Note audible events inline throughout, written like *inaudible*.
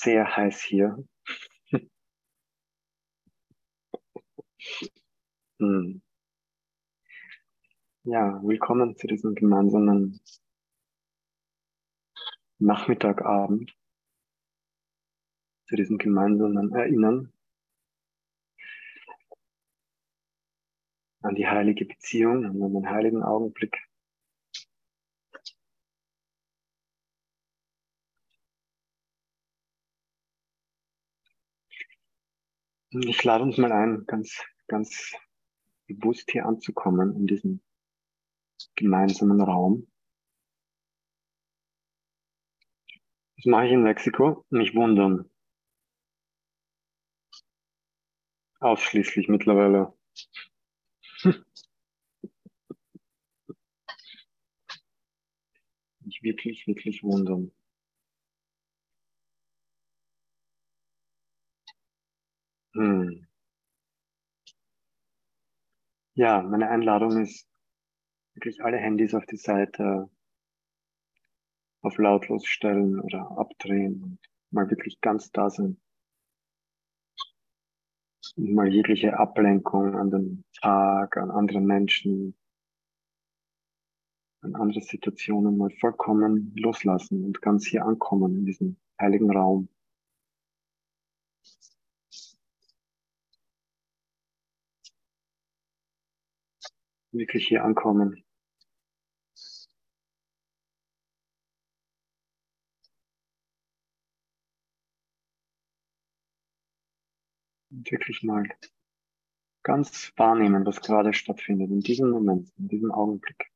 sehr heiß hier. *laughs* hm. Ja, willkommen zu diesem gemeinsamen Nachmittagabend, zu diesem gemeinsamen Erinnern an die heilige Beziehung, an den heiligen Augenblick. Ich lade uns mal ein, ganz, ganz bewusst hier anzukommen in diesem gemeinsamen Raum. Das mache ich in Mexiko. Mich wundern. Ausschließlich mittlerweile. Mich wirklich, wirklich wundern. Hm. Ja, meine Einladung ist wirklich alle Handys auf die Seite, auf lautlos stellen oder abdrehen und mal wirklich ganz da sein. Und mal jegliche Ablenkung an den Tag, an andere Menschen, an andere Situationen mal vollkommen loslassen und ganz hier ankommen in diesem heiligen Raum. Wirklich hier ankommen. Und wirklich mal ganz wahrnehmen, was gerade stattfindet, in diesem Moment, in diesem Augenblick.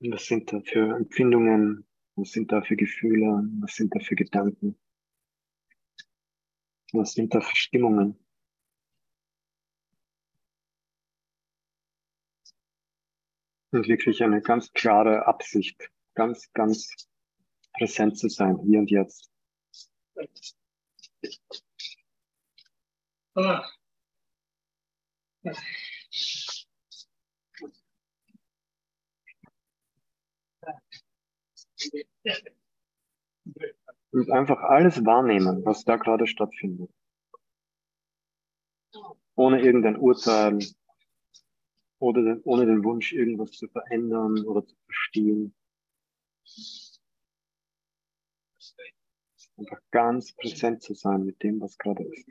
Und was sind da für Empfindungen? Was sind da für Gefühle? Was sind da für Gedanken? Was sind da für Stimmungen? Und wirklich eine ganz klare Absicht, ganz, ganz präsent zu sein, hier und jetzt. Ah. Und einfach alles wahrnehmen, was da gerade stattfindet. Ohne irgendein Urteil, oder den, ohne den Wunsch, irgendwas zu verändern oder zu verstehen. Einfach ganz präsent zu sein mit dem, was gerade ist.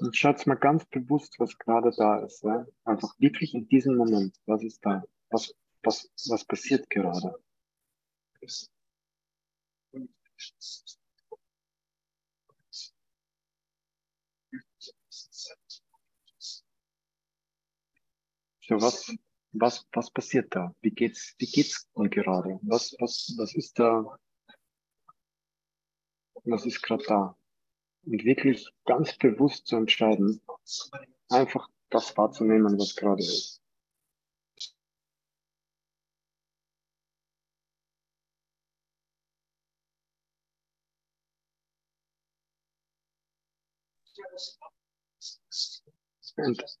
Und schaut mal ganz bewusst, was gerade da ist. Ja? Einfach wirklich in diesem Moment. Was ist da? Was, was, was passiert gerade? So, was, was, was passiert da? Wie geht's, wie geht's gerade? Was, was, was ist da? Was ist gerade da? Und wirklich ganz bewusst zu entscheiden, einfach das wahrzunehmen, was gerade ist. Und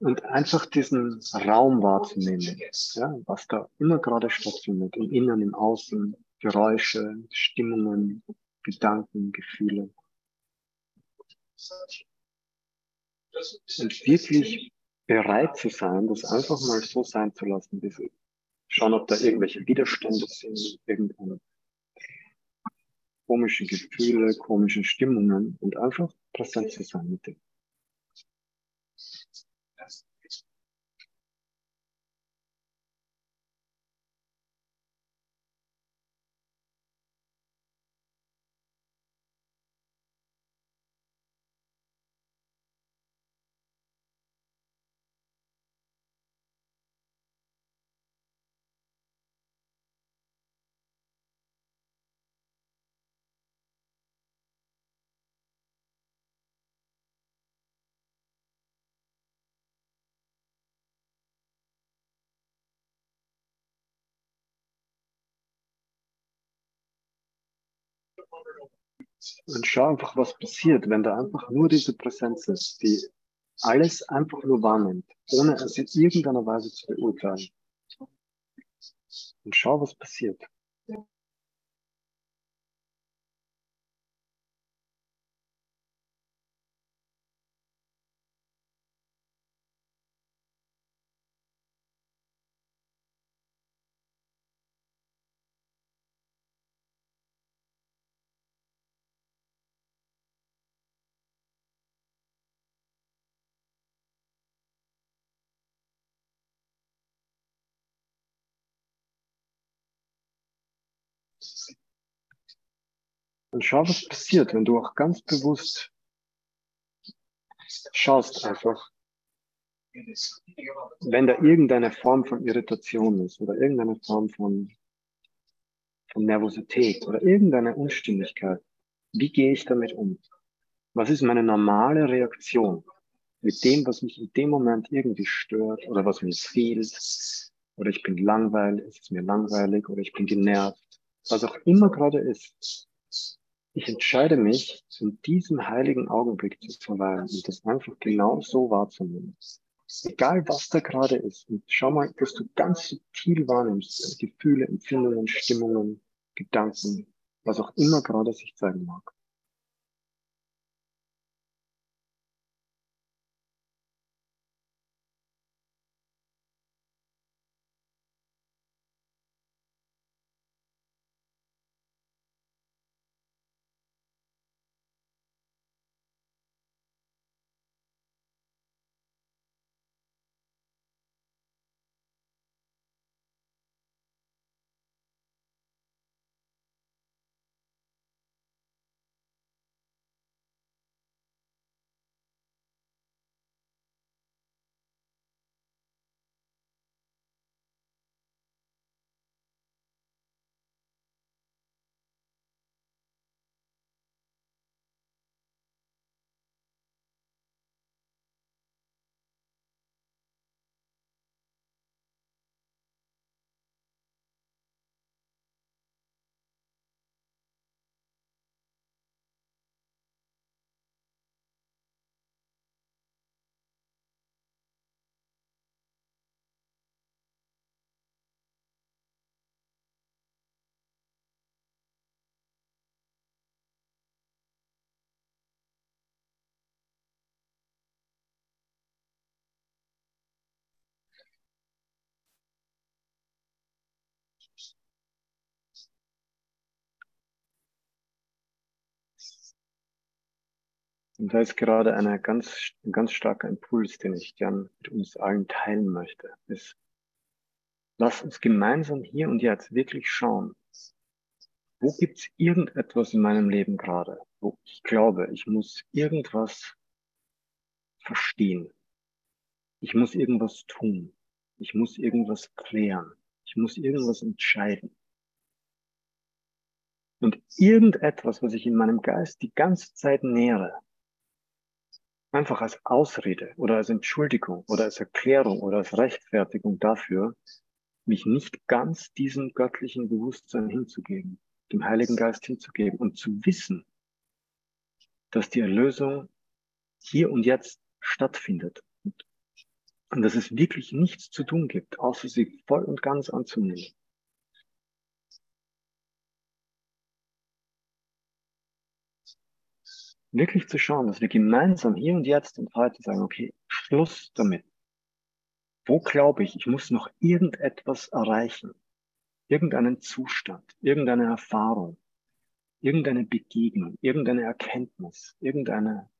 und einfach diesen Raum wahrzunehmen, ja, was da immer gerade stattfindet, im Inneren, im Außen, Geräusche, Stimmungen, Gedanken, Gefühle. Und wirklich bereit zu sein, das einfach mal so sein zu lassen, wie ist. Schauen, ob da irgendwelche Widerstände sind, irgendeine komische Gefühle, komische Stimmungen und einfach präsent zu sein mit dem. Und schau einfach, was passiert, wenn da einfach nur diese Präsenz ist, die alles einfach nur wahrnimmt, ohne es in irgendeiner Weise zu beurteilen. Und schau, was passiert. Und schau, was passiert, wenn du auch ganz bewusst schaust einfach, wenn da irgendeine Form von Irritation ist oder irgendeine Form von, von Nervosität oder irgendeine Unstimmigkeit, wie gehe ich damit um? Was ist meine normale Reaktion mit dem, was mich in dem Moment irgendwie stört oder was mir fehlt? Oder ich bin langweilig, es ist mir langweilig oder ich bin genervt. Was auch immer gerade ist, ich entscheide mich, in diesem heiligen Augenblick zu verweilen und das einfach genau so wahrzunehmen. Egal was da gerade ist. Und schau mal, dass du ganz subtil wahrnimmst, Gefühle, Empfindungen, Stimmungen, Gedanken, was auch immer gerade sich zeigen mag. Und da ist gerade eine ganz, ein ganz starker Impuls, den ich gern mit uns allen teilen möchte, ist, lass uns gemeinsam hier und jetzt wirklich schauen, wo gibt's irgendetwas in meinem Leben gerade, wo ich glaube, ich muss irgendwas verstehen. Ich muss irgendwas tun. Ich muss irgendwas klären. Ich muss irgendwas entscheiden. Und irgendetwas, was ich in meinem Geist die ganze Zeit nähere, einfach als Ausrede oder als Entschuldigung oder als Erklärung oder als Rechtfertigung dafür, mich nicht ganz diesem göttlichen Bewusstsein hinzugeben, dem Heiligen Geist hinzugeben und zu wissen, dass die Erlösung hier und jetzt stattfindet und dass es wirklich nichts zu tun gibt, außer sie voll und ganz anzunehmen. Wirklich zu schauen, dass wir gemeinsam hier und jetzt und heute sagen, okay, Schluss damit. Wo glaube ich, ich muss noch irgendetwas erreichen? Irgendeinen Zustand, irgendeine Erfahrung, irgendeine Begegnung, irgendeine Erkenntnis, irgendeine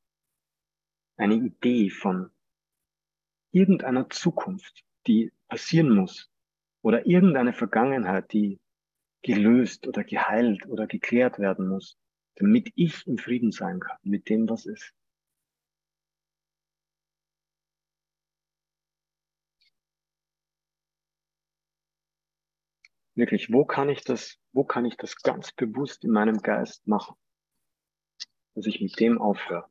eine Idee von irgendeiner Zukunft, die passieren muss, oder irgendeine Vergangenheit, die gelöst oder geheilt oder geklärt werden muss, damit ich im Frieden sein kann mit dem, was ist. Wirklich, wo kann ich das, wo kann ich das ganz bewusst in meinem Geist machen, dass ich mit dem aufhöre?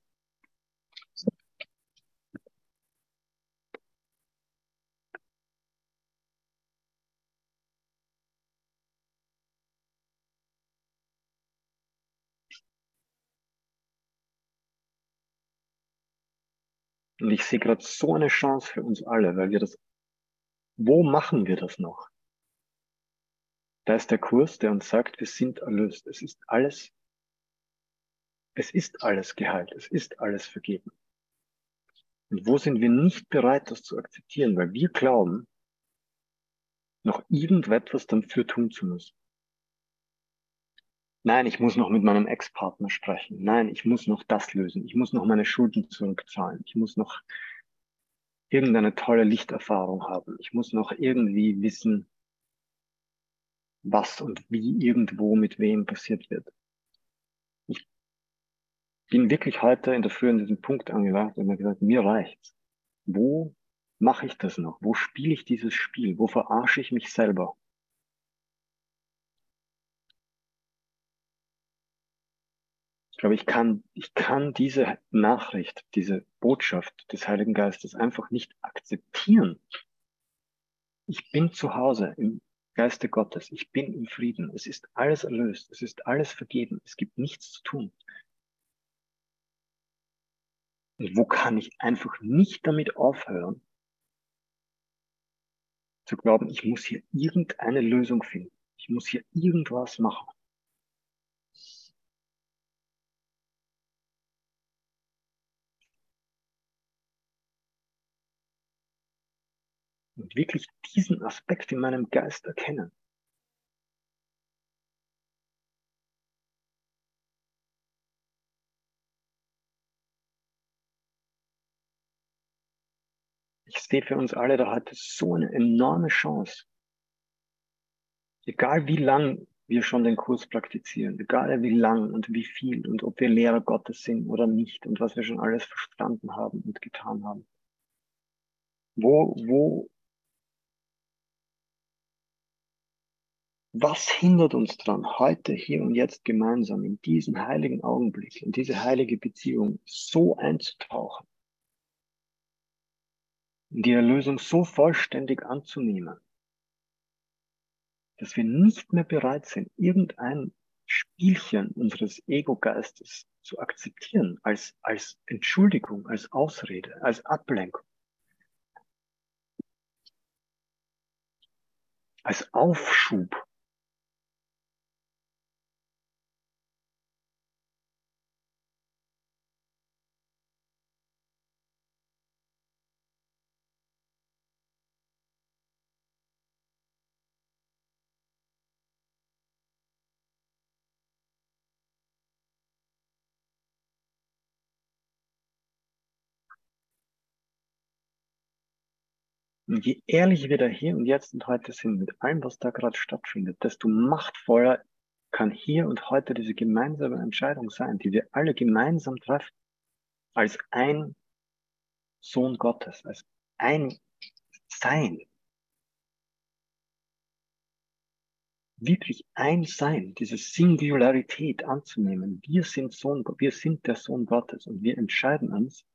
Und ich sehe gerade so eine Chance für uns alle, weil wir das, wo machen wir das noch? Da ist der Kurs, der uns sagt, wir sind erlöst. Es ist alles, es ist alles geheilt. Es ist alles vergeben. Und wo sind wir nicht bereit, das zu akzeptieren, weil wir glauben, noch irgendetwas dafür tun zu müssen. Nein, ich muss noch mit meinem Ex-Partner sprechen. Nein, ich muss noch das lösen. Ich muss noch meine Schulden zurückzahlen. Ich muss noch irgendeine tolle Lichterfahrung haben. Ich muss noch irgendwie wissen, was und wie irgendwo mit wem passiert wird. Ich bin wirklich heute in der Früh an diesem Punkt angelangt und mir gesagt, mir reicht's. Wo mache ich das noch? Wo spiele ich dieses Spiel? Wo verarsche ich mich selber? Glaube, ich kann, ich kann diese Nachricht, diese Botschaft des Heiligen Geistes einfach nicht akzeptieren. Ich bin zu Hause im Geiste Gottes. Ich bin im Frieden. Es ist alles erlöst. Es ist alles vergeben. Es gibt nichts zu tun. Und wo kann ich einfach nicht damit aufhören, zu glauben, ich muss hier irgendeine Lösung finden. Ich muss hier irgendwas machen. Und wirklich diesen Aspekt in meinem Geist erkennen. Ich sehe für uns alle da heute so eine enorme Chance. Egal wie lang wir schon den Kurs praktizieren, egal wie lang und wie viel und ob wir Lehrer Gottes sind oder nicht und was wir schon alles verstanden haben und getan haben. Wo, wo Was hindert uns daran, heute, hier und jetzt gemeinsam in diesen heiligen Augenblick, in diese heilige Beziehung so einzutauchen, in die Erlösung so vollständig anzunehmen, dass wir nicht mehr bereit sind, irgendein Spielchen unseres Ego-Geistes zu akzeptieren als, als Entschuldigung, als Ausrede, als Ablenkung, als Aufschub Und je ehrlicher wir da hier und jetzt und heute sind mit allem, was da gerade stattfindet, desto machtvoller kann hier und heute diese gemeinsame Entscheidung sein, die wir alle gemeinsam treffen, als ein Sohn Gottes, als ein Sein. Wirklich ein Sein, diese Singularität anzunehmen. Wir sind Sohn, wir sind der Sohn Gottes und wir entscheiden uns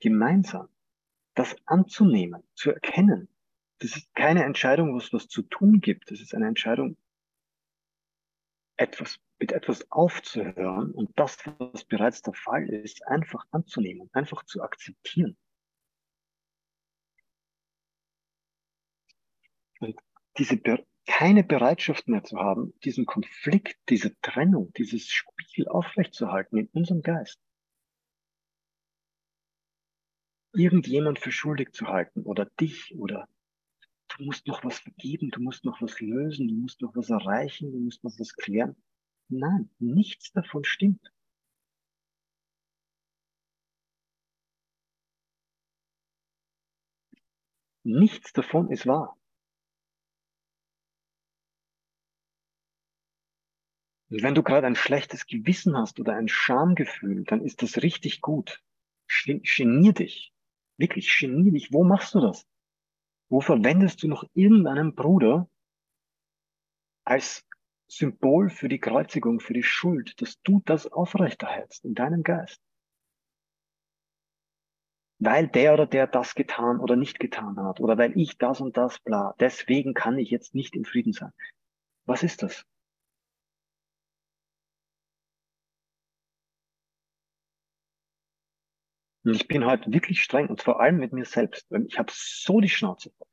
gemeinsam das anzunehmen, zu erkennen. Das ist keine Entscheidung, was was zu tun gibt. Das ist eine Entscheidung, etwas, mit etwas aufzuhören und das, was bereits der Fall ist, einfach anzunehmen, einfach zu akzeptieren. Und diese, keine Bereitschaft mehr zu haben, diesen Konflikt, diese Trennung, dieses Spiel aufrechtzuerhalten in unserem Geist. Irgendjemand für schuldig zu halten oder dich oder du musst noch was vergeben, du musst noch was lösen, du musst noch was erreichen, du musst noch was klären. Nein, nichts davon stimmt. Nichts davon ist wahr. Und wenn du gerade ein schlechtes Gewissen hast oder ein Schamgefühl, dann ist das richtig gut. Genier dich. Wirklich, genie dich. Wo machst du das? Wo verwendest du noch irgendeinen Bruder als Symbol für die Kreuzigung, für die Schuld, dass du das aufrechterhältst in deinem Geist? Weil der oder der das getan oder nicht getan hat oder weil ich das und das bla, deswegen kann ich jetzt nicht in Frieden sein. Was ist das? Und ich bin halt wirklich streng und vor allem mit mir selbst. Ich habe so die Schnauze voll.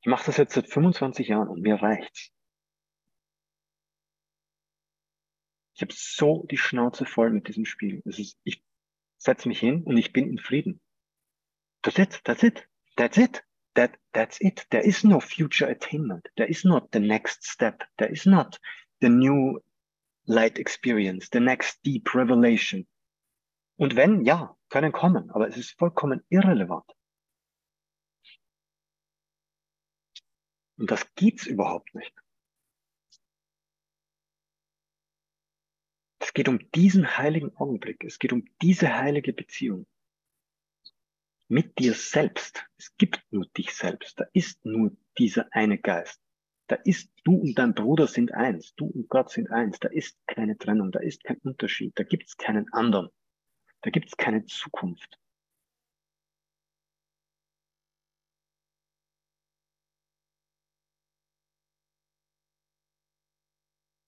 Ich mache das jetzt seit 25 Jahren und mir reicht's. Ich habe so die Schnauze voll mit diesem Spiel. Es ist, ich setze mich hin und ich bin in Frieden. That's it, that's it, that's it, that, that's it. There is no future attainment. There is not the next step. There is not the new light experience, the next deep revelation. Und wenn, ja, können kommen, aber es ist vollkommen irrelevant. Und das gibt's überhaupt nicht. Es geht um diesen heiligen Augenblick. Es geht um diese heilige Beziehung. Mit dir selbst. Es gibt nur dich selbst. Da ist nur dieser eine Geist. Da ist du und dein Bruder sind eins. Du und Gott sind eins. Da ist keine Trennung. Da ist kein Unterschied. Da gibt es keinen anderen. Da gibt es keine Zukunft.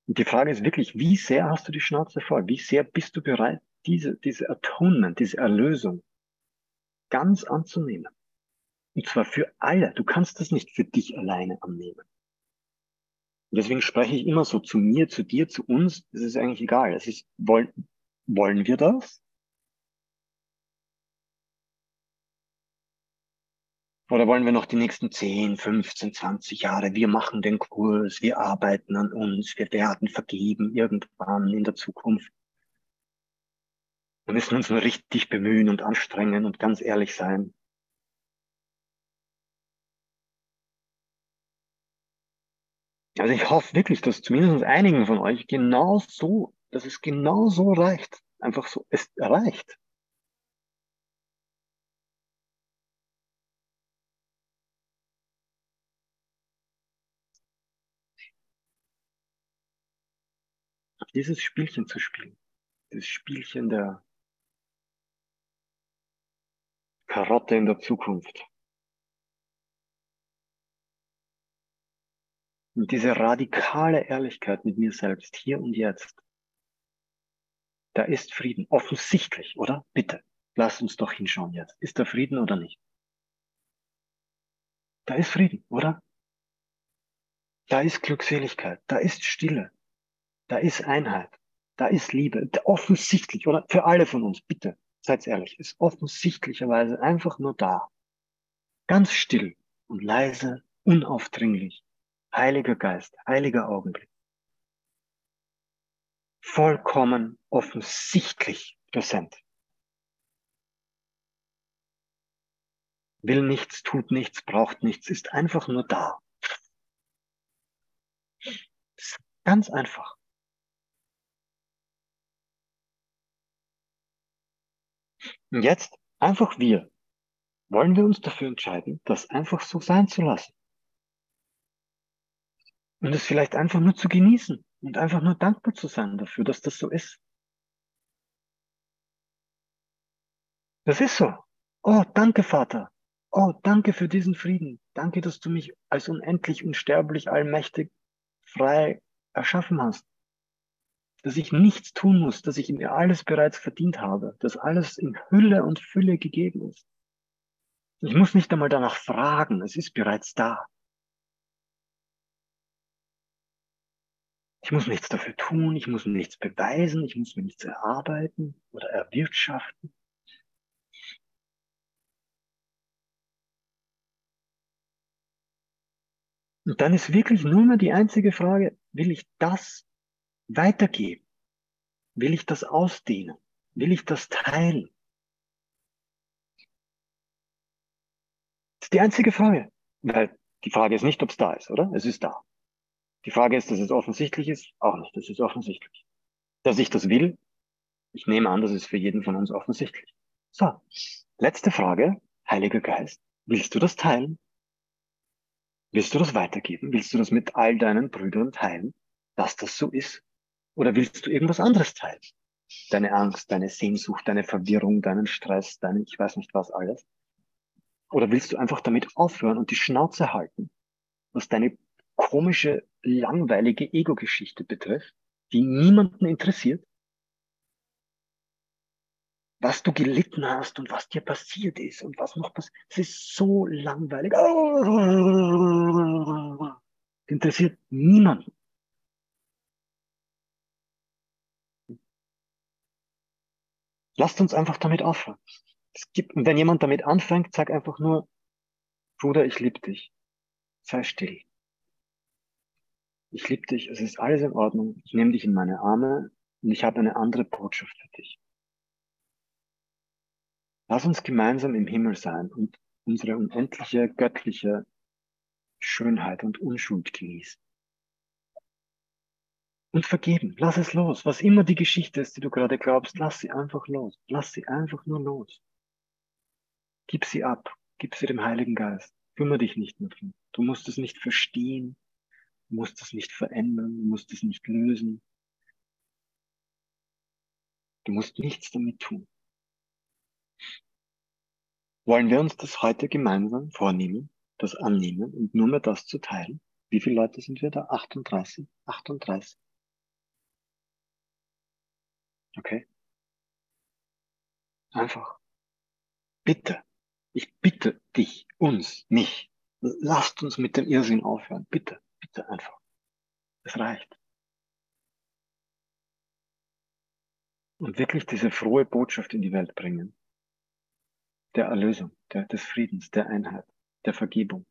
Und die Frage ist wirklich, wie sehr hast du die Schnauze voll? Wie sehr bist du bereit, diese, diese Atonement, diese Erlösung ganz anzunehmen? Und zwar für alle. Du kannst das nicht für dich alleine annehmen. Und deswegen spreche ich immer so zu mir, zu dir, zu uns. Es ist eigentlich egal. Es ist, wollen, wollen wir das? Oder wollen wir noch die nächsten 10, 15, 20 Jahre? Wir machen den Kurs, wir arbeiten an uns, wir werden vergeben irgendwann in der Zukunft. Wir müssen uns nur richtig bemühen und anstrengen und ganz ehrlich sein. Also ich hoffe wirklich, dass zumindest einigen von euch genau so, dass es genau so reicht. Einfach so, es reicht. dieses Spielchen zu spielen. Das Spielchen der Karotte in der Zukunft. Und diese radikale Ehrlichkeit mit mir selbst, hier und jetzt. Da ist Frieden. Offensichtlich, oder? Bitte, lasst uns doch hinschauen jetzt. Ist da Frieden oder nicht? Da ist Frieden, oder? Da ist Glückseligkeit, da ist Stille, da ist Einheit, da ist Liebe. Offensichtlich, oder? Für alle von uns, bitte, seid ehrlich, ist offensichtlicherweise einfach nur da. Ganz still und leise, unaufdringlich. Heiliger Geist, heiliger Augenblick. Vollkommen offensichtlich präsent. Will nichts, tut nichts, braucht nichts, ist einfach nur da. Ganz einfach. Und jetzt einfach wir. Wollen wir uns dafür entscheiden, das einfach so sein zu lassen? Und es vielleicht einfach nur zu genießen und einfach nur dankbar zu sein dafür, dass das so ist. Das ist so. Oh, danke, Vater. Oh, danke für diesen Frieden. Danke, dass du mich als unendlich, unsterblich, allmächtig, frei erschaffen hast dass ich nichts tun muss, dass ich mir alles bereits verdient habe, dass alles in Hülle und Fülle gegeben ist. Ich muss nicht einmal danach fragen, es ist bereits da. Ich muss nichts dafür tun, ich muss nichts beweisen, ich muss mir nichts erarbeiten oder erwirtschaften. Und dann ist wirklich nur mehr die einzige Frage, will ich das weitergeben? Will ich das ausdehnen? Will ich das teilen? Das ist die einzige Frage. Weil die Frage ist nicht, ob es da ist, oder? Es ist da. Die Frage ist, dass es offensichtlich ist? Auch nicht. Das ist offensichtlich. Dass ich das will? Ich nehme an, das ist für jeden von uns offensichtlich. So. Letzte Frage. Heiliger Geist. Willst du das teilen? Willst du das weitergeben? Willst du das mit all deinen Brüdern teilen, dass das so ist? Oder willst du irgendwas anderes teilen? Deine Angst, deine Sehnsucht, deine Verwirrung, deinen Stress, deine ich weiß nicht was alles? Oder willst du einfach damit aufhören und die Schnauze halten, was deine komische, langweilige Ego-Geschichte betrifft die niemanden interessiert, was du gelitten hast und was dir passiert ist und was noch passiert. Es ist so langweilig. Interessiert niemanden. Lasst uns einfach damit aufhören. Es gibt, wenn jemand damit anfängt, sag einfach nur, Bruder, ich liebe dich. Sei still. Ich liebe dich, es ist alles in Ordnung. Ich nehme dich in meine Arme und ich habe eine andere Botschaft für dich. Lass uns gemeinsam im Himmel sein und unsere unendliche göttliche Schönheit und Unschuld genießen. Und vergeben. Lass es los. Was immer die Geschichte ist, die du gerade glaubst, lass sie einfach los. Lass sie einfach nur los. Gib sie ab. Gib sie dem Heiligen Geist. Kümmere dich nicht mehr drum. Du musst es nicht verstehen. Du musst es nicht verändern. Du musst es nicht lösen. Du musst nichts damit tun. Wollen wir uns das heute gemeinsam vornehmen, das annehmen und nur mehr das zu teilen? Wie viele Leute sind wir da? 38? 38. Okay? Einfach. Bitte. Ich bitte dich, uns, mich. Lasst uns mit dem Irrsinn aufhören. Bitte, bitte einfach. Es reicht. Und wirklich diese frohe Botschaft in die Welt bringen. Der Erlösung, der, des Friedens, der Einheit, der Vergebung.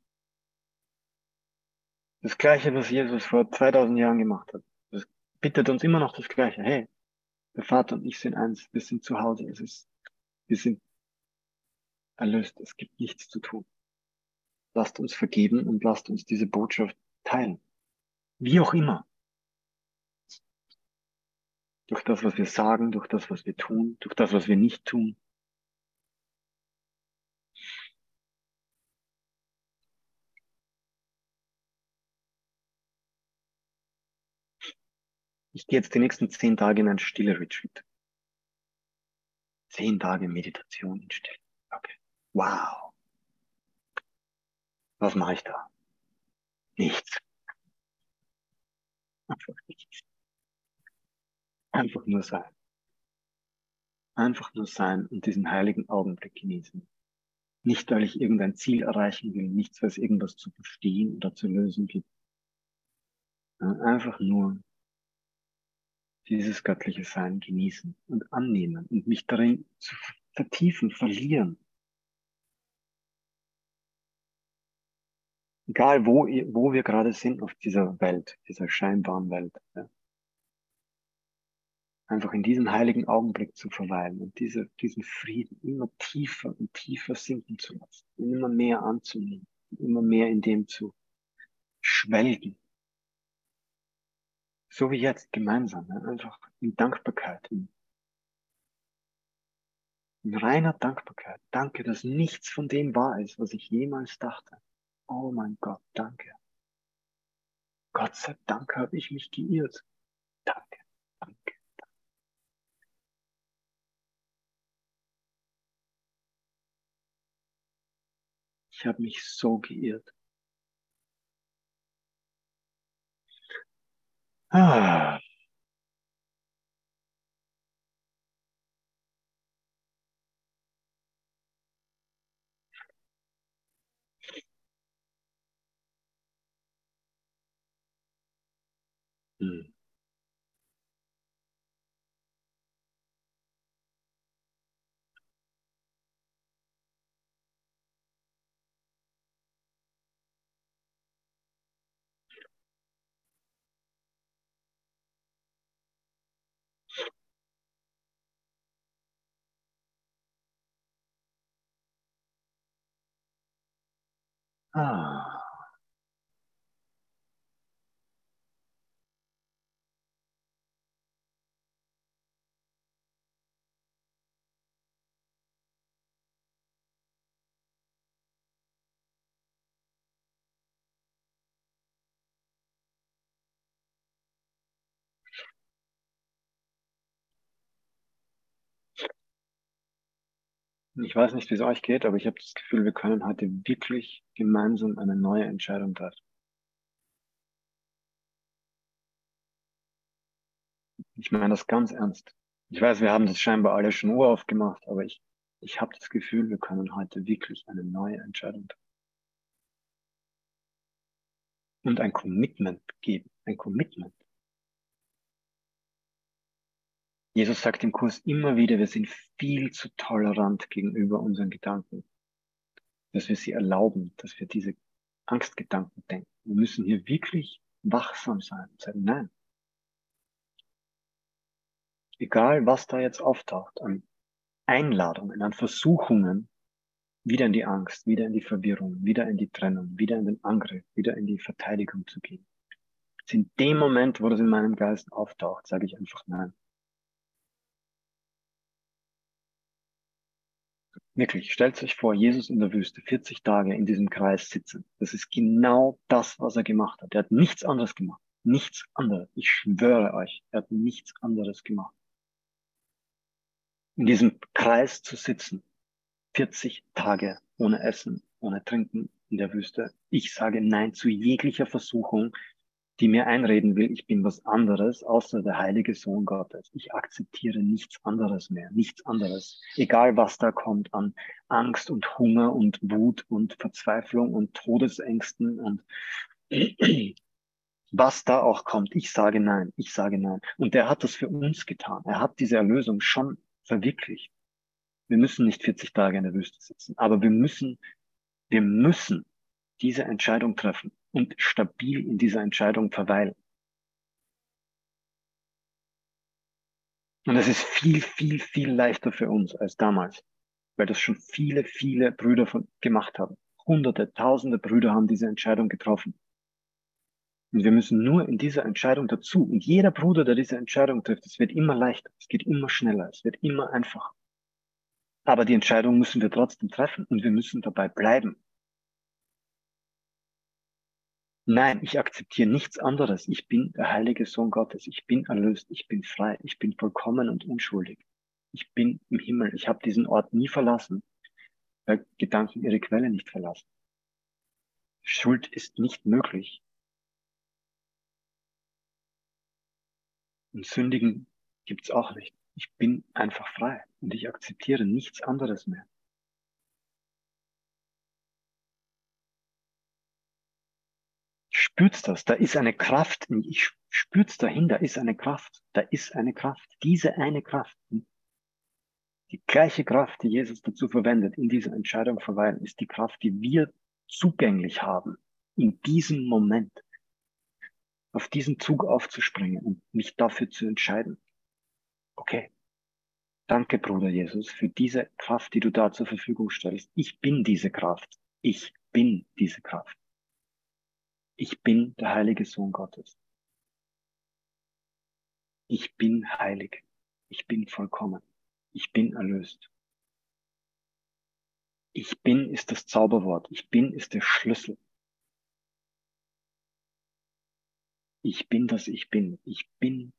Das Gleiche, was Jesus vor 2000 Jahren gemacht hat. Das bittet uns immer noch das Gleiche. Hey, der Vater und ich sind eins. Wir sind zu Hause. Es ist, wir sind erlöst. Es gibt nichts zu tun. Lasst uns vergeben und lasst uns diese Botschaft teilen. Wie auch immer. Durch das, was wir sagen, durch das, was wir tun, durch das, was wir nicht tun. Ich gehe jetzt die nächsten zehn Tage in ein stille Retreat. Zehn Tage Meditation in Stille. Okay. Wow. Was mache ich da? Nichts. Einfach nichts. Einfach nur sein. Einfach nur sein und diesen heiligen Augenblick genießen. Nicht, weil ich irgendein Ziel erreichen will, nichts, weil es irgendwas zu verstehen oder zu lösen gibt. Einfach nur dieses göttliche Sein genießen und annehmen und mich darin zu vertiefen, verlieren. Egal wo, wo wir gerade sind auf dieser Welt, dieser scheinbaren Welt. Ja. Einfach in diesem heiligen Augenblick zu verweilen und diese, diesen Frieden immer tiefer und tiefer sinken zu lassen, immer mehr anzunehmen, immer mehr in dem zu schwelgen. So wie jetzt, gemeinsam, ne? einfach in Dankbarkeit, in, in reiner Dankbarkeit. Danke, dass nichts von dem wahr ist, was ich jemals dachte. Oh mein Gott, danke. Gott sei Dank habe ich mich geirrt. Danke, danke. Ich habe mich so geirrt. Ah. Hm. Ah. Ich weiß nicht, wie es euch geht, aber ich habe das Gefühl, wir können heute wirklich gemeinsam eine neue Entscheidung treffen. Ich meine das ganz ernst. Ich weiß, wir haben das scheinbar alle schon uraufgemacht, aber ich, ich habe das Gefühl, wir können heute wirklich eine neue Entscheidung treffen. Und ein Commitment geben, ein Commitment. Jesus sagt im Kurs immer wieder, wir sind viel zu tolerant gegenüber unseren Gedanken, dass wir sie erlauben, dass wir diese Angstgedanken denken. Wir müssen hier wirklich wachsam sein und sagen, nein. Egal, was da jetzt auftaucht an Einladungen, an Versuchungen, wieder in die Angst, wieder in die Verwirrung, wieder in die Trennung, wieder in den Angriff, wieder in die Verteidigung zu gehen. In dem Moment, wo das in meinem Geist auftaucht, sage ich einfach nein. Wirklich, stellt euch vor, Jesus in der Wüste, 40 Tage in diesem Kreis sitzen. Das ist genau das, was er gemacht hat. Er hat nichts anderes gemacht. Nichts anderes. Ich schwöre euch, er hat nichts anderes gemacht. In diesem Kreis zu sitzen, 40 Tage ohne Essen, ohne Trinken in der Wüste. Ich sage Nein zu jeglicher Versuchung, die mir einreden will, ich bin was anderes außer der heilige Sohn Gottes. Ich akzeptiere nichts anderes mehr, nichts anderes. Egal was da kommt an Angst und Hunger und Wut und Verzweiflung und Todesängsten und *clears throat* was da auch kommt, ich sage nein, ich sage nein. Und er hat das für uns getan. Er hat diese Erlösung schon verwirklicht. Wir müssen nicht 40 Tage in der Wüste sitzen, aber wir müssen, wir müssen diese Entscheidung treffen und stabil in dieser Entscheidung verweilen. Und es ist viel, viel, viel leichter für uns als damals, weil das schon viele, viele Brüder von, gemacht haben. Hunderte, tausende Brüder haben diese Entscheidung getroffen. Und wir müssen nur in dieser Entscheidung dazu. Und jeder Bruder, der diese Entscheidung trifft, es wird immer leichter, es geht immer schneller, es wird immer einfacher. Aber die Entscheidung müssen wir trotzdem treffen und wir müssen dabei bleiben. Nein, ich akzeptiere nichts anderes. Ich bin der heilige Sohn Gottes. Ich bin erlöst. Ich bin frei. Ich bin vollkommen und unschuldig. Ich bin im Himmel. Ich habe diesen Ort nie verlassen, weil Gedanken ihre Quelle nicht verlassen. Schuld ist nicht möglich. Und Sündigen gibt's auch nicht. Ich bin einfach frei und ich akzeptiere nichts anderes mehr. Spürt's das. Da ist eine Kraft. Ich spür's dahin. Da ist eine Kraft. Da ist eine Kraft. Diese eine Kraft. Die gleiche Kraft, die Jesus dazu verwendet, in dieser Entscheidung verweilen, ist die Kraft, die wir zugänglich haben. In diesem Moment. Auf diesen Zug aufzuspringen und mich dafür zu entscheiden. Okay. Danke, Bruder Jesus, für diese Kraft, die du da zur Verfügung stellst. Ich bin diese Kraft. Ich bin diese Kraft. Ich bin der heilige Sohn Gottes. Ich bin heilig. Ich bin vollkommen. Ich bin erlöst. Ich bin ist das Zauberwort. Ich bin ist der Schlüssel. Ich bin das Ich bin. Ich bin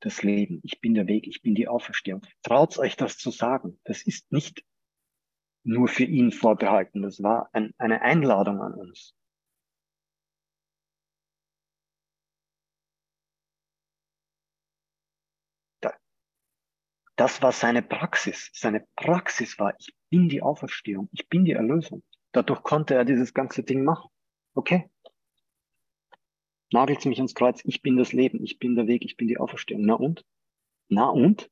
das Leben. Ich bin der Weg. Ich bin die Auferstehung. Traut euch das zu sagen. Das ist nicht nur für ihn vorbehalten. Das war ein, eine Einladung an uns. Das war seine Praxis. Seine Praxis war, ich bin die Auferstehung, ich bin die Erlösung. Dadurch konnte er dieses ganze Ding machen. Okay. Nagelt mich ans Kreuz, ich bin das Leben, ich bin der Weg, ich bin die Auferstehung. Na und? Na und?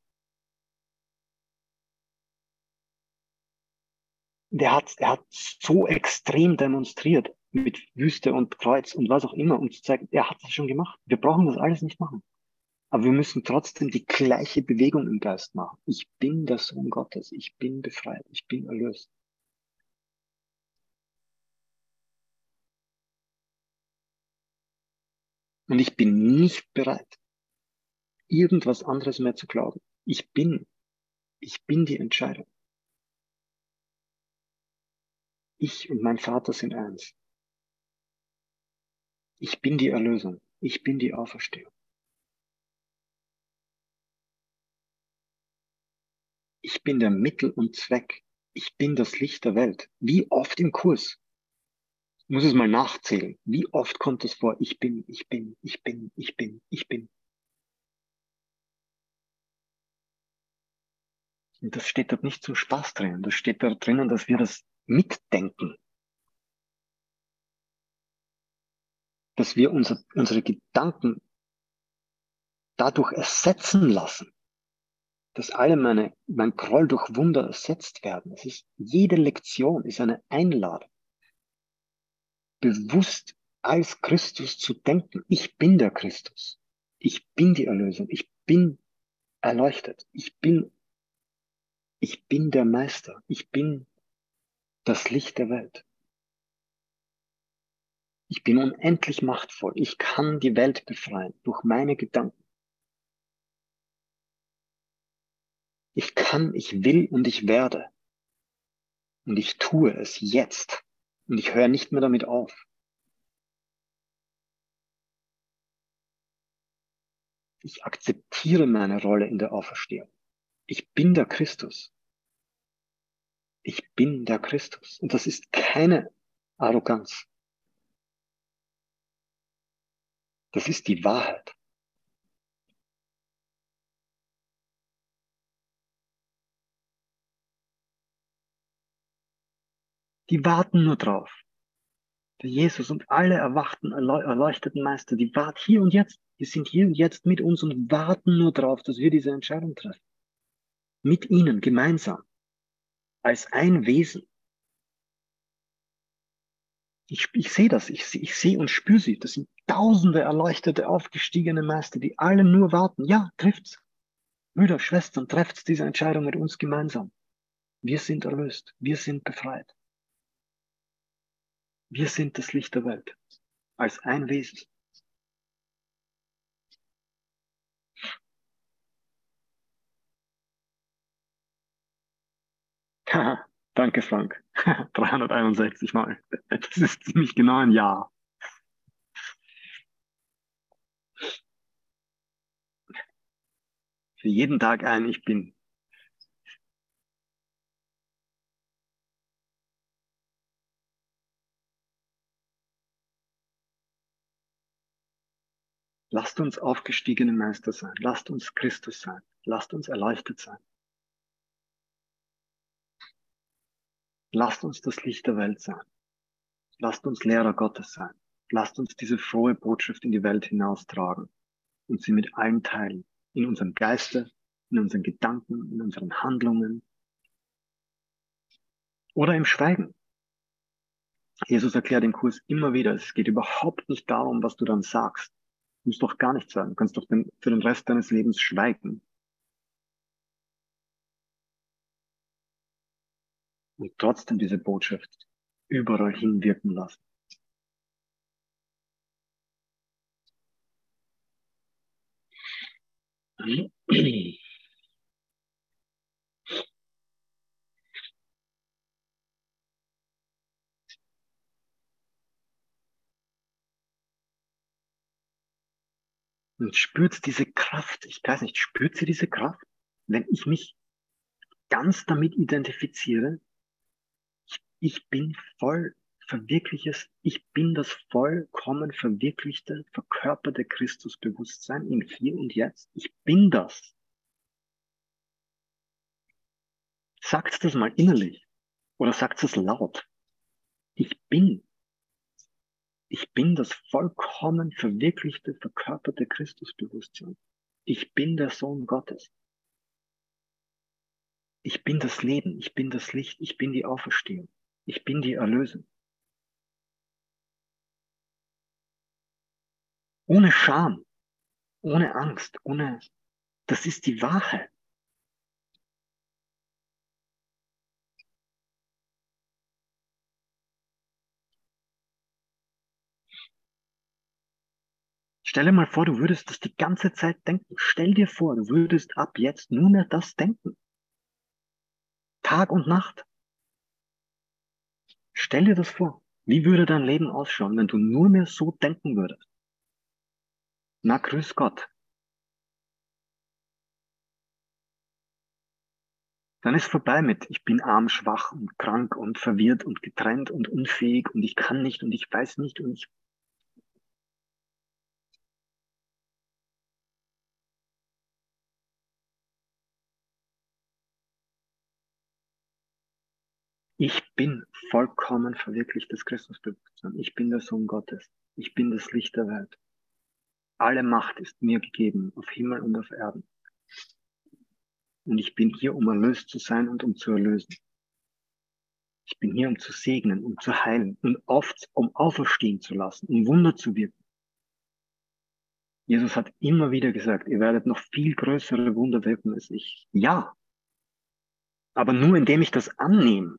Der hat, er hat so extrem demonstriert mit Wüste und Kreuz und was auch immer, um zu zeigen, er hat das schon gemacht. Wir brauchen das alles nicht machen. Aber wir müssen trotzdem die gleiche Bewegung im Geist machen. Ich bin der Sohn Gottes. Ich bin befreit. Ich bin erlöst. Und ich bin nicht bereit, irgendwas anderes mehr zu glauben. Ich bin, ich bin die Entscheidung. Ich und mein Vater sind eins. Ich bin die Erlösung. Ich bin die Auferstehung. ich bin der Mittel und Zweck. Ich bin das Licht der Welt. Wie oft im Kurs? Ich muss es mal nachzählen. Wie oft kommt es vor? Ich bin, ich bin, ich bin, ich bin, ich bin. Und das steht dort nicht zum Spaß drinnen. Das steht dort drinnen, dass wir das mitdenken. Dass wir unser, unsere Gedanken dadurch ersetzen lassen. Dass alle meine, mein Groll durch Wunder ersetzt werden. Es ist, jede Lektion ist eine Einladung. Bewusst als Christus zu denken. Ich bin der Christus. Ich bin die Erlösung. Ich bin erleuchtet. Ich bin, ich bin der Meister. Ich bin das Licht der Welt. Ich bin unendlich machtvoll. Ich kann die Welt befreien durch meine Gedanken. Ich kann, ich will und ich werde. Und ich tue es jetzt. Und ich höre nicht mehr damit auf. Ich akzeptiere meine Rolle in der Auferstehung. Ich bin der Christus. Ich bin der Christus. Und das ist keine Arroganz. Das ist die Wahrheit. Die warten nur drauf. Der Jesus und alle erwachten, erleuchteten Meister, die warten hier und jetzt. Die sind hier und jetzt mit uns und warten nur drauf, dass wir diese Entscheidung treffen. Mit ihnen gemeinsam. Als ein Wesen. Ich, ich sehe das, ich, ich sehe und spüre sie. Das sind tausende erleuchtete, aufgestiegene Meister, die alle nur warten. Ja, trifft's. Brüder, Schwestern, trefft's diese Entscheidung mit uns gemeinsam. Wir sind erlöst. Wir sind befreit. Wir sind das Licht der Welt. Als ein Wesen. Danke Frank. *laughs* 361 Mal. Das ist ziemlich genau ein Jahr. Für jeden Tag ein Ich bin. Lasst uns aufgestiegene Meister sein. Lasst uns Christus sein. Lasst uns erleuchtet sein. Lasst uns das Licht der Welt sein. Lasst uns Lehrer Gottes sein. Lasst uns diese frohe Botschaft in die Welt hinaustragen und sie mit allen teilen. In unserem Geiste, in unseren Gedanken, in unseren Handlungen oder im Schweigen. Jesus erklärt den Kurs immer wieder, es geht überhaupt nicht darum, was du dann sagst. Du musst doch gar nichts sagen. Du kannst doch den, für den Rest deines Lebens schweigen. Und trotzdem diese Botschaft überall hinwirken lassen. *clears throat* Und spürt diese Kraft, ich weiß nicht, spürt sie diese Kraft? Wenn ich mich ganz damit identifiziere, ich, ich bin voll verwirkliches, ich bin das vollkommen verwirklichte, verkörperte Christusbewusstsein im Hier und Jetzt. Ich bin das. Sagt das mal innerlich oder sagt es laut. Ich bin ich bin das vollkommen verwirklichte, verkörperte Christusbewusstsein. Ich bin der Sohn Gottes. Ich bin das Leben, ich bin das Licht, ich bin die Auferstehung, ich bin die Erlösung. Ohne Scham, ohne Angst, ohne, das ist die Wahrheit. Stell dir mal vor, du würdest das die ganze Zeit denken. Stell dir vor, du würdest ab jetzt nur mehr das denken. Tag und Nacht. Stell dir das vor. Wie würde dein Leben ausschauen, wenn du nur mehr so denken würdest? Na, grüß Gott. Dann ist vorbei mit, ich bin arm, schwach und krank und verwirrt und getrennt und unfähig und ich kann nicht und ich weiß nicht und ich Ich bin vollkommen verwirklichtes Christusbewusstsein. Ich bin der Sohn Gottes. Ich bin das Licht der Welt. Alle Macht ist mir gegeben, auf Himmel und auf Erden. Und ich bin hier, um erlöst zu sein und um zu erlösen. Ich bin hier, um zu segnen, um zu heilen und auf, um auferstehen zu lassen, um Wunder zu wirken. Jesus hat immer wieder gesagt, ihr werdet noch viel größere Wunder wirken als ich. Ja. Aber nur indem ich das annehme.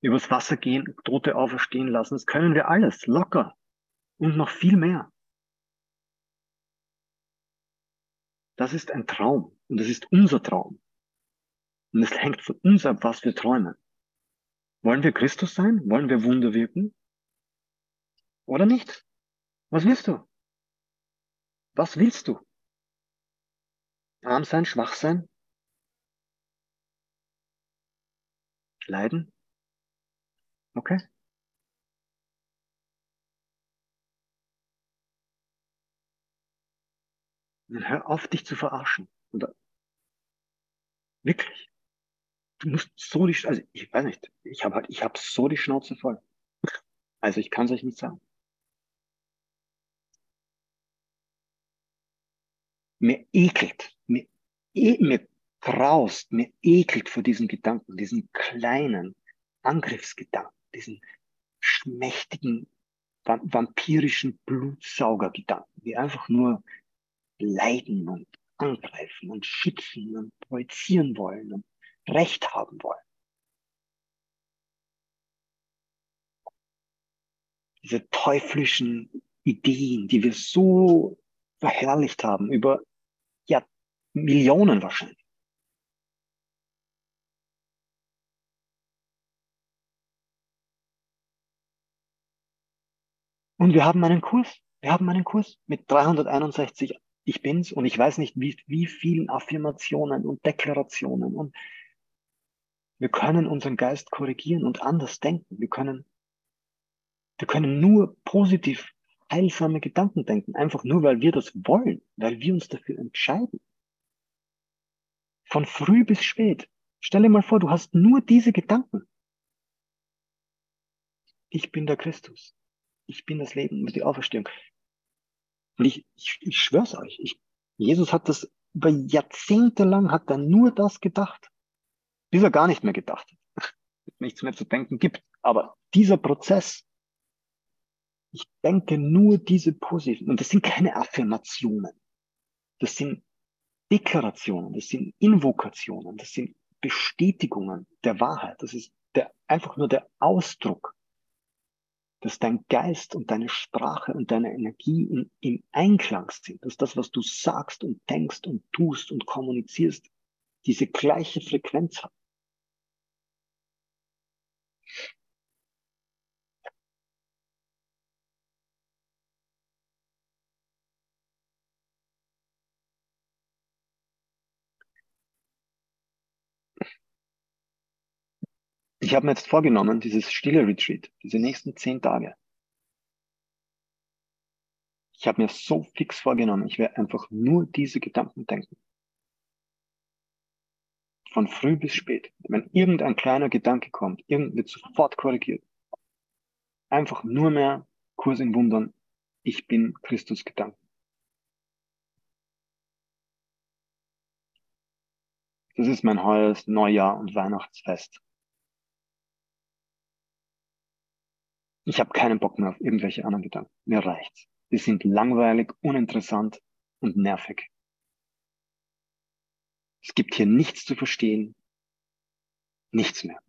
Übers Wasser gehen, Tote auferstehen lassen, das können wir alles, locker. Und noch viel mehr. Das ist ein Traum. Und das ist unser Traum. Und es hängt von uns ab, was wir träumen. Wollen wir Christus sein? Wollen wir Wunder wirken? Oder nicht? Was willst du? Was willst du? Arm sein, schwach sein? Leiden? Okay. Dann hör auf, dich zu verarschen. Oder wirklich. Du musst so die, also ich weiß nicht, ich habe halt, ich habe so die Schnauze voll. Also ich kann es euch nicht sagen. Mir ekelt, mir, e, mir graust, mir ekelt vor diesen Gedanken, diesen kleinen Angriffsgedanken, diesen schmächtigen, vampirischen Blutsaugergedanken, die einfach nur leiden und angreifen und schützen und projizieren wollen und Recht haben wollen. Diese teuflischen Ideen, die wir so verherrlicht haben, über ja, Millionen wahrscheinlich. Und wir haben einen Kurs. Wir haben einen Kurs mit 361 Ich bin's und ich weiß nicht, wie, wie vielen Affirmationen und Deklarationen und wir können unseren Geist korrigieren und anders denken. Wir können, wir können nur positiv heilsame Gedanken denken, einfach nur, weil wir das wollen, weil wir uns dafür entscheiden. Von früh bis spät. Stell dir mal vor, du hast nur diese Gedanken. Ich bin der Christus. Ich bin das Leben mit der Auferstehung. Und ich, ich, ich schwör's euch, ich, Jesus hat das über Jahrzehnte lang hat er nur das gedacht bis er gar nicht mehr gedacht hat, *laughs* nichts mehr zu denken gibt. Aber dieser Prozess, ich denke nur diese positiven, und das sind keine Affirmationen, das sind Deklarationen, das sind Invokationen, das sind Bestätigungen der Wahrheit, das ist der, einfach nur der Ausdruck, dass dein Geist und deine Sprache und deine Energie in, im Einklang sind, dass das, was du sagst und denkst und tust und kommunizierst, diese gleiche Frequenz hat. Ich habe mir jetzt vorgenommen, dieses stille Retreat, diese nächsten zehn Tage. Ich habe mir so fix vorgenommen, ich werde einfach nur diese Gedanken denken. Von früh bis spät. Wenn irgendein kleiner Gedanke kommt, wird sofort korrigiert. Einfach nur mehr Kurs in Wundern. Ich bin Christus Gedanken. Das ist mein heues Neujahr und Weihnachtsfest. Ich habe keinen Bock mehr auf irgendwelche anderen Gedanken. Mir reicht's. Die sind langweilig, uninteressant und nervig. Es gibt hier nichts zu verstehen. Nichts mehr.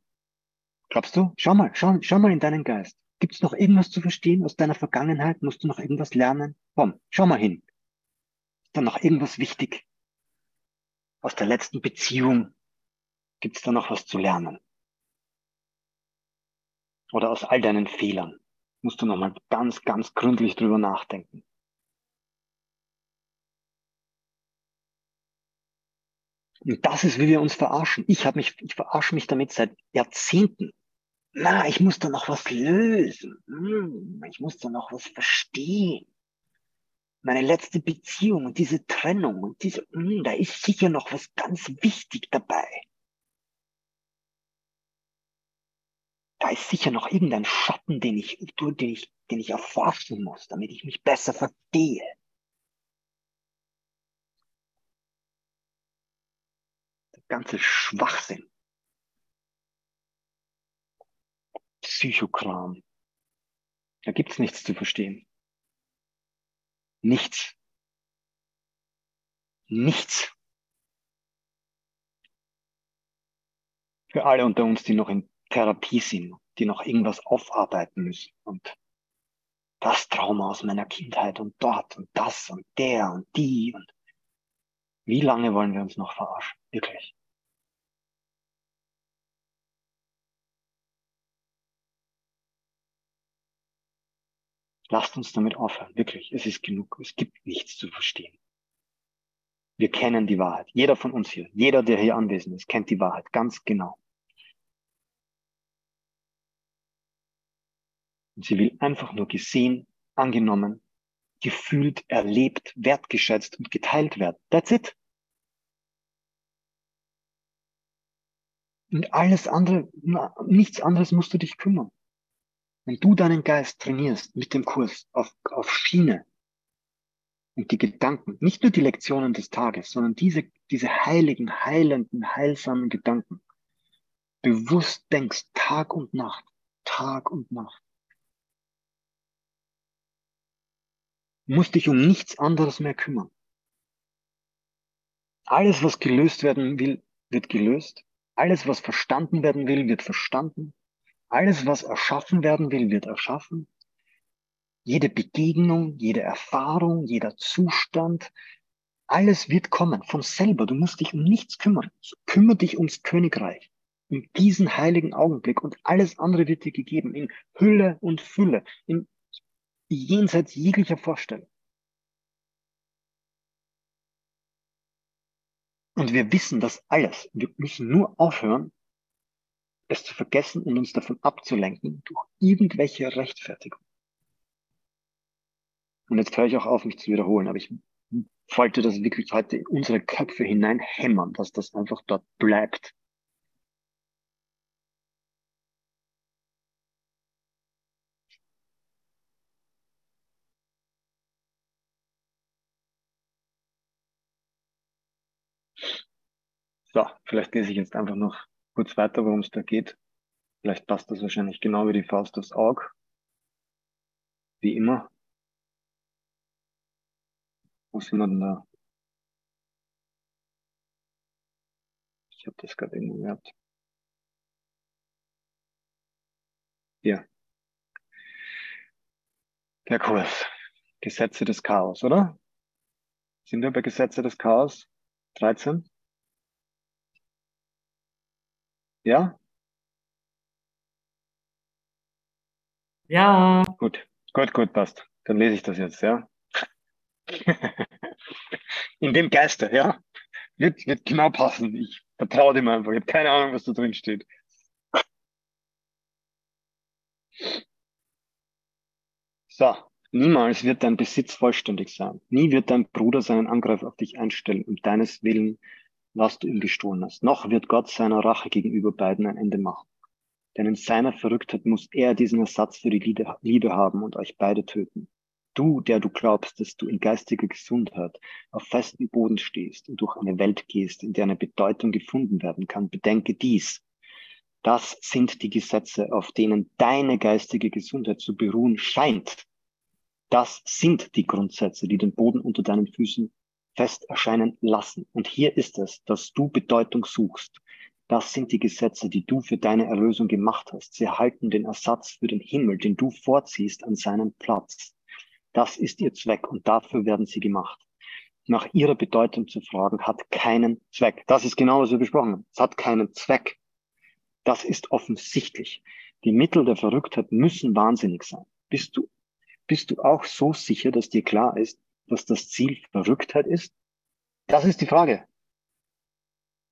Glaubst du? Schau mal, schau, schau mal in deinen Geist. Gibt es noch irgendwas zu verstehen aus deiner Vergangenheit? Musst du noch irgendwas lernen? Komm, schau mal hin. Ist da noch irgendwas wichtig? Aus der letzten Beziehung gibt es da noch was zu lernen? Oder aus all deinen Fehlern musst du nochmal ganz, ganz gründlich drüber nachdenken. Und das ist, wie wir uns verarschen. Ich habe mich, ich verarsche mich damit seit Jahrzehnten. Na, ich muss da noch was lösen. Hm, ich muss da noch was verstehen. Meine letzte Beziehung und diese Trennung und diese, hm, da ist sicher noch was ganz wichtig dabei. Da ist sicher noch irgendein Schatten, den ich, den ich, den ich erforschen muss, damit ich mich besser verstehe. Der ganze Schwachsinn. Psychokram. Da gibt's nichts zu verstehen. Nichts. Nichts. Für alle unter uns, die noch in Therapie sind, die noch irgendwas aufarbeiten müssen und das Trauma aus meiner Kindheit und dort und das und der und die und wie lange wollen wir uns noch verarschen? Wirklich. Lasst uns damit aufhören. Wirklich. Es ist genug. Es gibt nichts zu verstehen. Wir kennen die Wahrheit. Jeder von uns hier, jeder, der hier anwesend ist, kennt die Wahrheit ganz genau. Und sie will einfach nur gesehen, angenommen, gefühlt, erlebt, wertgeschätzt und geteilt werden. That's it. Und alles andere, nichts anderes musst du dich kümmern. Wenn du deinen Geist trainierst mit dem Kurs auf, auf Schiene und die Gedanken, nicht nur die Lektionen des Tages, sondern diese, diese heiligen, heilenden, heilsamen Gedanken, bewusst denkst, Tag und Nacht, Tag und Nacht, musst dich um nichts anderes mehr kümmern. Alles, was gelöst werden will, wird gelöst. Alles, was verstanden werden will, wird verstanden. Alles, was erschaffen werden will, wird erschaffen. Jede Begegnung, jede Erfahrung, jeder Zustand, alles wird kommen von selber. Du musst dich um nichts kümmern. Kümmer dich ums Königreich, um diesen heiligen Augenblick und alles andere wird dir gegeben in Hülle und Fülle, in jenseits jeglicher Vorstellung. Und wir wissen das alles. Wir müssen nur aufhören, es zu vergessen und uns davon abzulenken durch irgendwelche Rechtfertigung. Und jetzt höre ich auch auf, mich zu wiederholen, aber ich wollte das wirklich heute in unsere Köpfe hineinhämmern, dass das einfach dort bleibt. So, vielleicht lese ich jetzt einfach noch kurz weiter, worum es da geht. Vielleicht passt das wahrscheinlich genau wie die Faust aufs Auge. Wie immer. Wo sind wir denn da? Ich habe das gerade irgendwo gehabt. Ja. Der Kurs. Gesetze des Chaos, oder? Sind wir bei Gesetze des Chaos? 13? Ja? Ja. Gut, gut, gut, passt. Dann lese ich das jetzt, ja? *laughs* In dem Geiste, ja? Wird, wird genau passen. Ich vertraue dem einfach. Ich habe keine Ahnung, was da drin steht. So, niemals wird dein Besitz vollständig sein. Nie wird dein Bruder seinen Angriff auf dich einstellen, um deines Willen was du ihm gestohlen hast. Noch wird Gott seiner Rache gegenüber beiden ein Ende machen. Denn in seiner Verrücktheit muss er diesen Ersatz für die Liebe haben und euch beide töten. Du, der du glaubst, dass du in geistiger Gesundheit auf festem Boden stehst und durch eine Welt gehst, in der eine Bedeutung gefunden werden kann, bedenke dies. Das sind die Gesetze, auf denen deine geistige Gesundheit zu beruhen scheint. Das sind die Grundsätze, die den Boden unter deinen Füßen fest erscheinen lassen. Und hier ist es, dass du Bedeutung suchst. Das sind die Gesetze, die du für deine Erlösung gemacht hast. Sie erhalten den Ersatz für den Himmel, den du vorziehst an seinen Platz. Das ist ihr Zweck und dafür werden sie gemacht. Nach ihrer Bedeutung zu fragen, hat keinen Zweck. Das ist genau, was wir besprochen haben. Es hat keinen Zweck. Das ist offensichtlich. Die Mittel der Verrücktheit müssen wahnsinnig sein. Bist du, bist du auch so sicher, dass dir klar ist, dass das Ziel Verrücktheit ist? Das ist die Frage.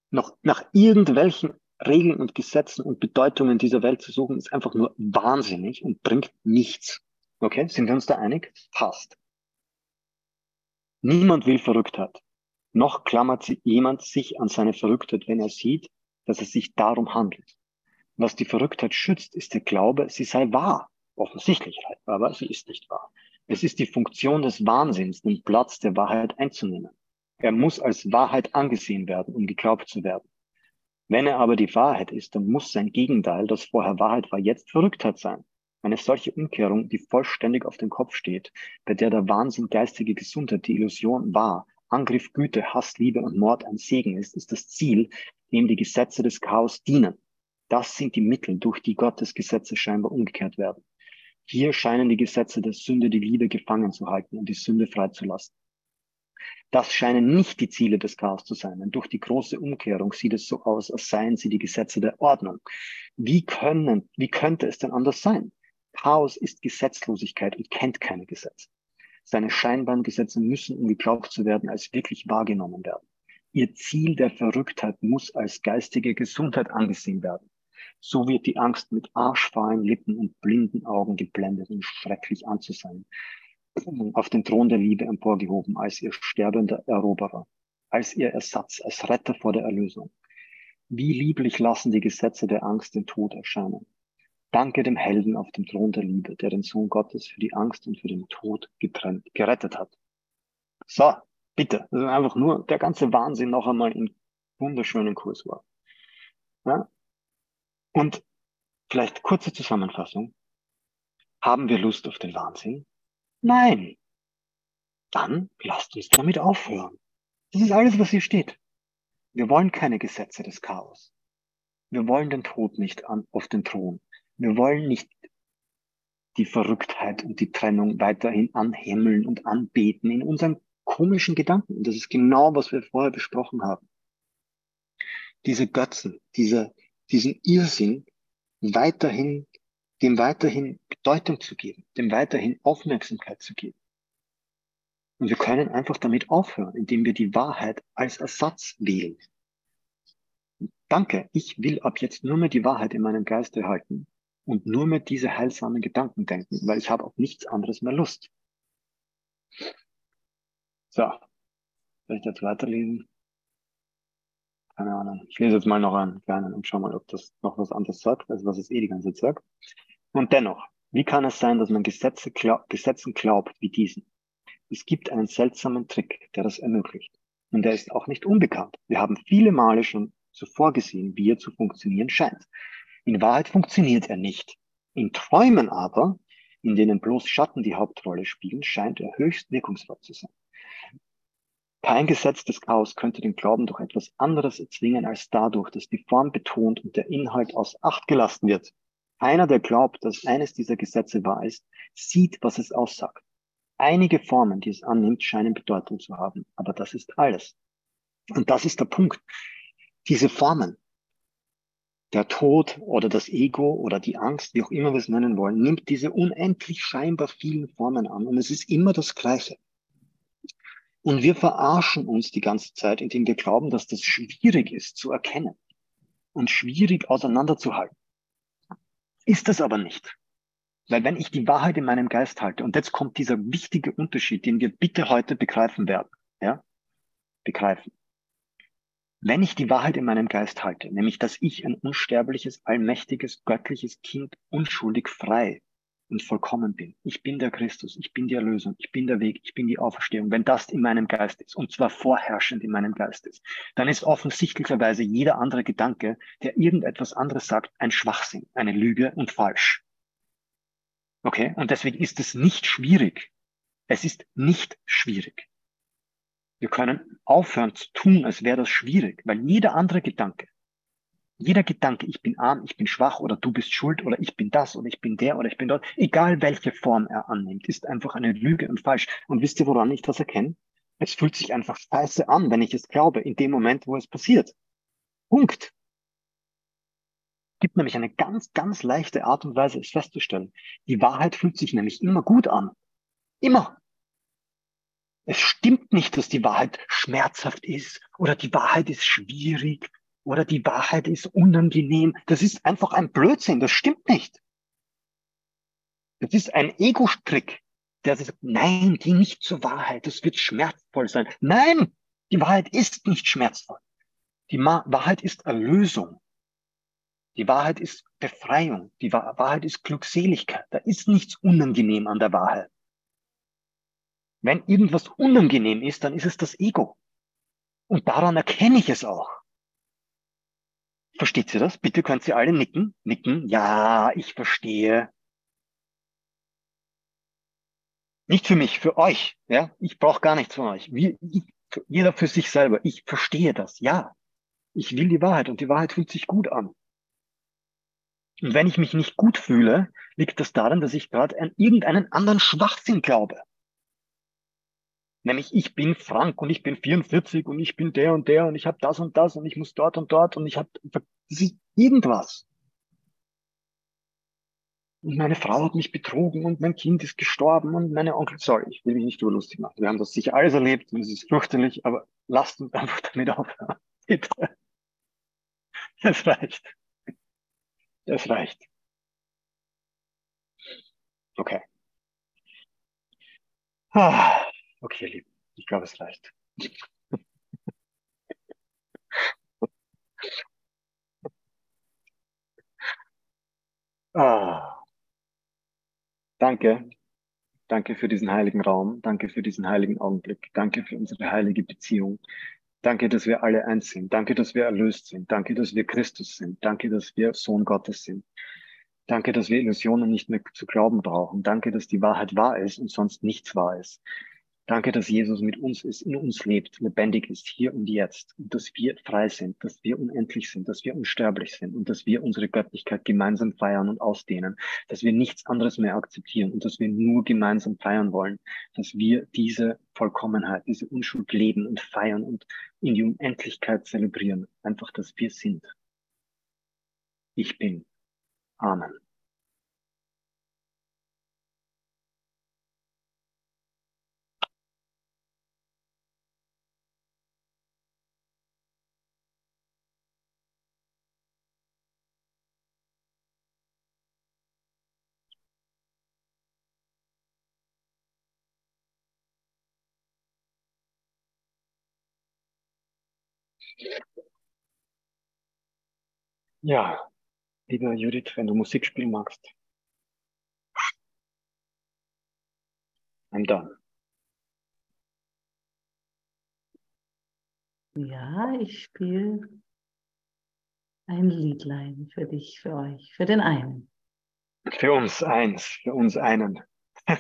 Noch nach irgendwelchen Regeln und Gesetzen und Bedeutungen dieser Welt zu suchen, ist einfach nur wahnsinnig und bringt nichts. Okay, sind wir uns da einig? Passt. Niemand will Verrücktheit. Noch klammert jemand sich an seine Verrücktheit, wenn er sieht, dass es sich darum handelt. Was die Verrücktheit schützt, ist der Glaube, sie sei wahr. Offensichtlich, aber sie ist nicht wahr. Es ist die Funktion des Wahnsinns, den Platz der Wahrheit einzunehmen. Er muss als Wahrheit angesehen werden, um geglaubt zu werden. Wenn er aber die Wahrheit ist, dann muss sein Gegenteil, das vorher Wahrheit war, jetzt Verrücktheit sein. Eine solche Umkehrung, die vollständig auf dem Kopf steht, bei der der Wahnsinn geistige Gesundheit die Illusion war, Angriff, Güte, Hass, Liebe und Mord ein Segen ist, ist das Ziel, dem die Gesetze des Chaos dienen. Das sind die Mittel, durch die Gottes Gesetze scheinbar umgekehrt werden. Hier scheinen die Gesetze der Sünde die Liebe gefangen zu halten und die Sünde freizulassen. Das scheinen nicht die Ziele des Chaos zu sein, denn durch die große Umkehrung sieht es so aus, als seien sie die Gesetze der Ordnung. Wie können, wie könnte es denn anders sein? Chaos ist Gesetzlosigkeit und kennt keine Gesetze. Seine scheinbaren Gesetze müssen, um geglaubt zu werden, als wirklich wahrgenommen werden. Ihr Ziel der Verrücktheit muss als geistige Gesundheit angesehen werden. So wird die Angst mit arschfahlen Lippen und blinden Augen geblendet und schrecklich anzusehen. Auf den Thron der Liebe emporgehoben als ihr sterbender Eroberer, als ihr Ersatz, als Retter vor der Erlösung. Wie lieblich lassen die Gesetze der Angst den Tod erscheinen. Danke dem Helden auf dem Thron der Liebe, der den Sohn Gottes für die Angst und für den Tod getrennt, gerettet hat. So, bitte. Das ist einfach nur der ganze Wahnsinn noch einmal in wunderschönen Kurs war. Ja? Und vielleicht kurze Zusammenfassung. Haben wir Lust auf den Wahnsinn? Nein. Dann lasst uns damit aufhören. Das ist alles, was hier steht. Wir wollen keine Gesetze des Chaos. Wir wollen den Tod nicht an, auf den Thron. Wir wollen nicht die Verrücktheit und die Trennung weiterhin anhimmeln und anbeten in unseren komischen Gedanken. Und das ist genau, was wir vorher besprochen haben. Diese Götzen, diese, diesen Irrsinn weiterhin, dem weiterhin Bedeutung zu geben, dem weiterhin Aufmerksamkeit zu geben. Und wir können einfach damit aufhören, indem wir die Wahrheit als Ersatz wählen. Danke, ich will ab jetzt nur mehr die Wahrheit in meinem Geiste halten und nur mehr diese heilsamen Gedanken denken, weil ich habe auf nichts anderes mehr Lust. So, soll ich jetzt weiterlesen? Keine Ahnung. Ich lese jetzt mal noch einen kleinen und schau mal, ob das noch was anderes sagt, als was es eh die ganze Zeit sagt. Und dennoch, wie kann es sein, dass man Gesetze glaub, Gesetzen glaubt wie diesen? Es gibt einen seltsamen Trick, der das ermöglicht. Und der ist auch nicht unbekannt. Wir haben viele Male schon zuvor gesehen, wie er zu funktionieren scheint. In Wahrheit funktioniert er nicht. In Träumen aber, in denen bloß Schatten die Hauptrolle spielen, scheint er höchst wirkungsvoll zu sein. Kein Gesetz des Chaos könnte den Glauben durch etwas anderes erzwingen als dadurch, dass die Form betont und der Inhalt aus Acht gelassen wird. Keiner, der glaubt, dass eines dieser Gesetze wahr ist, sieht, was es aussagt. Einige Formen, die es annimmt, scheinen Bedeutung zu haben, aber das ist alles. Und das ist der Punkt. Diese Formen, der Tod oder das Ego oder die Angst, wie auch immer wir es nennen wollen, nimmt diese unendlich scheinbar vielen Formen an und es ist immer das Gleiche. Und wir verarschen uns die ganze Zeit, indem wir glauben, dass das schwierig ist zu erkennen und schwierig auseinanderzuhalten. Ist es aber nicht. Weil wenn ich die Wahrheit in meinem Geist halte, und jetzt kommt dieser wichtige Unterschied, den wir bitte heute begreifen werden, ja, begreifen. Wenn ich die Wahrheit in meinem Geist halte, nämlich dass ich ein unsterbliches, allmächtiges, göttliches Kind unschuldig frei und vollkommen bin. Ich bin der Christus, ich bin die Erlösung, ich bin der Weg, ich bin die Auferstehung. Wenn das in meinem Geist ist, und zwar vorherrschend in meinem Geist ist, dann ist offensichtlicherweise jeder andere Gedanke, der irgendetwas anderes sagt, ein Schwachsinn, eine Lüge und falsch. Okay? Und deswegen ist es nicht schwierig. Es ist nicht schwierig. Wir können aufhören zu tun, als wäre das schwierig, weil jeder andere Gedanke, jeder Gedanke, ich bin arm, ich bin schwach oder du bist schuld oder ich bin das oder ich bin der oder ich bin dort, egal welche Form er annimmt, ist einfach eine Lüge und falsch. Und wisst ihr, woran ich das erkenne? Es fühlt sich einfach scheiße an, wenn ich es glaube, in dem Moment, wo es passiert. Punkt. Gibt nämlich eine ganz, ganz leichte Art und Weise, es festzustellen. Die Wahrheit fühlt sich nämlich immer gut an. Immer. Es stimmt nicht, dass die Wahrheit schmerzhaft ist oder die Wahrheit ist schwierig oder die Wahrheit ist unangenehm. Das ist einfach ein Blödsinn. Das stimmt nicht. Das ist ein Ego-Strick, der sagt, nein, die nicht zur Wahrheit. Das wird schmerzvoll sein. Nein, die Wahrheit ist nicht schmerzvoll. Die Ma Wahrheit ist Erlösung. Die Wahrheit ist Befreiung. Die Wahrheit ist Glückseligkeit. Da ist nichts unangenehm an der Wahrheit. Wenn irgendwas unangenehm ist, dann ist es das Ego. Und daran erkenne ich es auch. Versteht ihr das? Bitte könnt ihr alle nicken. Nicken. Ja, ich verstehe. Nicht für mich, für euch. Ja, ich brauche gar nichts von euch. Wie, ich, jeder für sich selber. Ich verstehe das. Ja, ich will die Wahrheit und die Wahrheit fühlt sich gut an. Und wenn ich mich nicht gut fühle, liegt das daran, dass ich gerade an irgendeinen anderen Schwachsinn glaube. Nämlich ich bin Frank und ich bin 44 und ich bin der und der und ich habe das und das und ich muss dort und dort und ich habe irgendwas. Und meine Frau hat mich betrogen und mein Kind ist gestorben und meine Onkel, sorry, ich will mich nicht nur lustig machen. Wir haben das sicher alles erlebt und es ist fürchterlich, aber lasst uns einfach damit aufhören. *laughs* Bitte. Das reicht. Das reicht. Okay. Ah, okay, ihr Lieben. Ich glaube, es reicht. ah. Danke. Danke für diesen heiligen Raum. Danke für diesen heiligen Augenblick. Danke für unsere heilige Beziehung. Danke, dass wir alle eins sind. Danke, dass wir erlöst sind. Danke, dass wir Christus sind. Danke, dass wir Sohn Gottes sind. Danke, dass wir Illusionen nicht mehr zu glauben brauchen. Danke, dass die Wahrheit wahr ist und sonst nichts wahr ist. Danke, dass Jesus mit uns ist, in uns lebt, lebendig ist, hier und jetzt, und dass wir frei sind, dass wir unendlich sind, dass wir unsterblich sind und dass wir unsere Göttlichkeit gemeinsam feiern und ausdehnen, dass wir nichts anderes mehr akzeptieren und dass wir nur gemeinsam feiern wollen, dass wir diese Vollkommenheit, diese Unschuld leben und feiern und in die Unendlichkeit zelebrieren. Einfach, dass wir sind. Ich bin. Amen. Ja, liebe Judith, wenn du Musik spielen magst. I'm done. Ja, ich spiele ein Liedlein für dich, für euch, für den einen. Für uns eins, für uns einen.